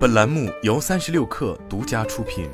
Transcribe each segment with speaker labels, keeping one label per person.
Speaker 1: 本栏目由三十六氪独家出品。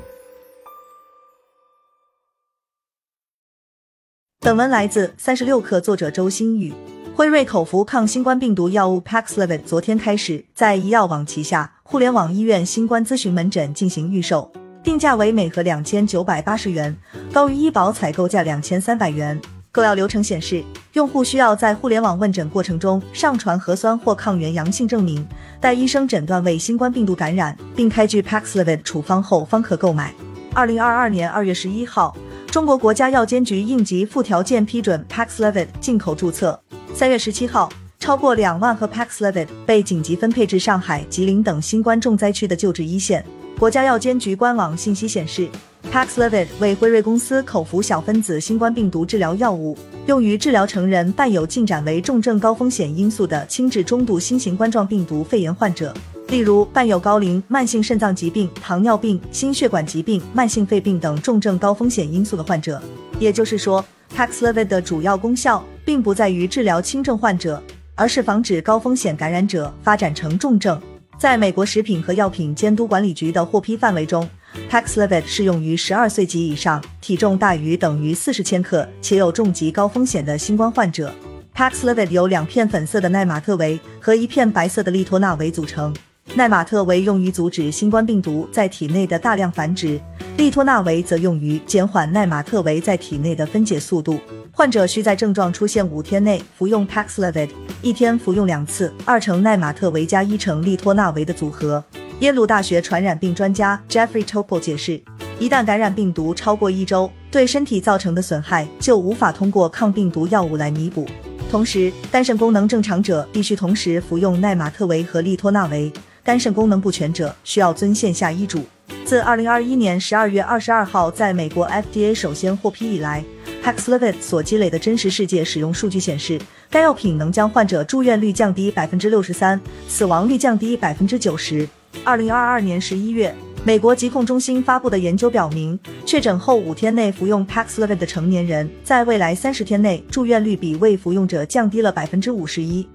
Speaker 2: 本文来自三十六氪，作者周新宇。辉瑞口服抗新冠病毒药物 Paxlovid 昨天开始在医药网旗下互联网医院新冠咨询门诊进行预售，定价为每盒两千九百八十元，高于医保采购价两千三百元。购药流程显示，用户需要在互联网问诊过程中上传核酸或抗原阳性证明，待医生诊断为新冠病毒感染，并开具 Paxlovid 处方后方可购买。二零二二年二月十一号，中国国家药监局应急附条件批准 Paxlovid 进口注册。三月十七号，超过两万盒 Paxlovid 被紧急分配至上海、吉林等新冠重灾区的救治一线。国家药监局官网信息显示。Paxlovid 为辉瑞公司口服小分子新冠病毒治疗药物，用于治疗成人伴有进展为重症高风险因素的轻至中度新型冠状病毒肺炎患者，例如伴有高龄、慢性肾脏疾病、糖尿病、心血管疾病、慢性肺病等重症高风险因素的患者。也就是说，Paxlovid 的主要功效并不在于治疗轻症患者，而是防止高风险感染者发展成重症。在美国食品和药品监督管理局的获批范围中。Paxlovid 适用于十二岁及以上、体重大于等于四十千克且有重疾高风险的新冠患者。Paxlovid 由两片粉色的奈玛特韦和一片白色的利托纳韦组成。奈玛特韦用于阻止新冠病毒在体内的大量繁殖，利托纳韦则用于减缓奈玛特韦在体内的分解速度。患者需在症状出现五天内服用 Paxlovid，一天服用两次二成奈玛特韦加一成利托纳韦的组合。耶鲁大学传染病专家 Jeffrey Topol 解释，一旦感染病毒超过一周，对身体造成的损害就无法通过抗病毒药物来弥补。同时，肝肾功能正常者必须同时服用奈玛特韦和利托纳韦，肝肾功能不全者需要遵线下医嘱。自2021年12月22号在美国 FDA 首先获批以来，Paxlovid 所积累的真实世界使用数据显示，该药品能将患者住院率降低百分之六十三，死亡率降低百分之九十。二零二二年十一月，美国疾控中心发布的研究表明，确诊后五天内服用 Paxlovid 的成年人，在未来三十天内住院率比未服用者降低了百分之五十一。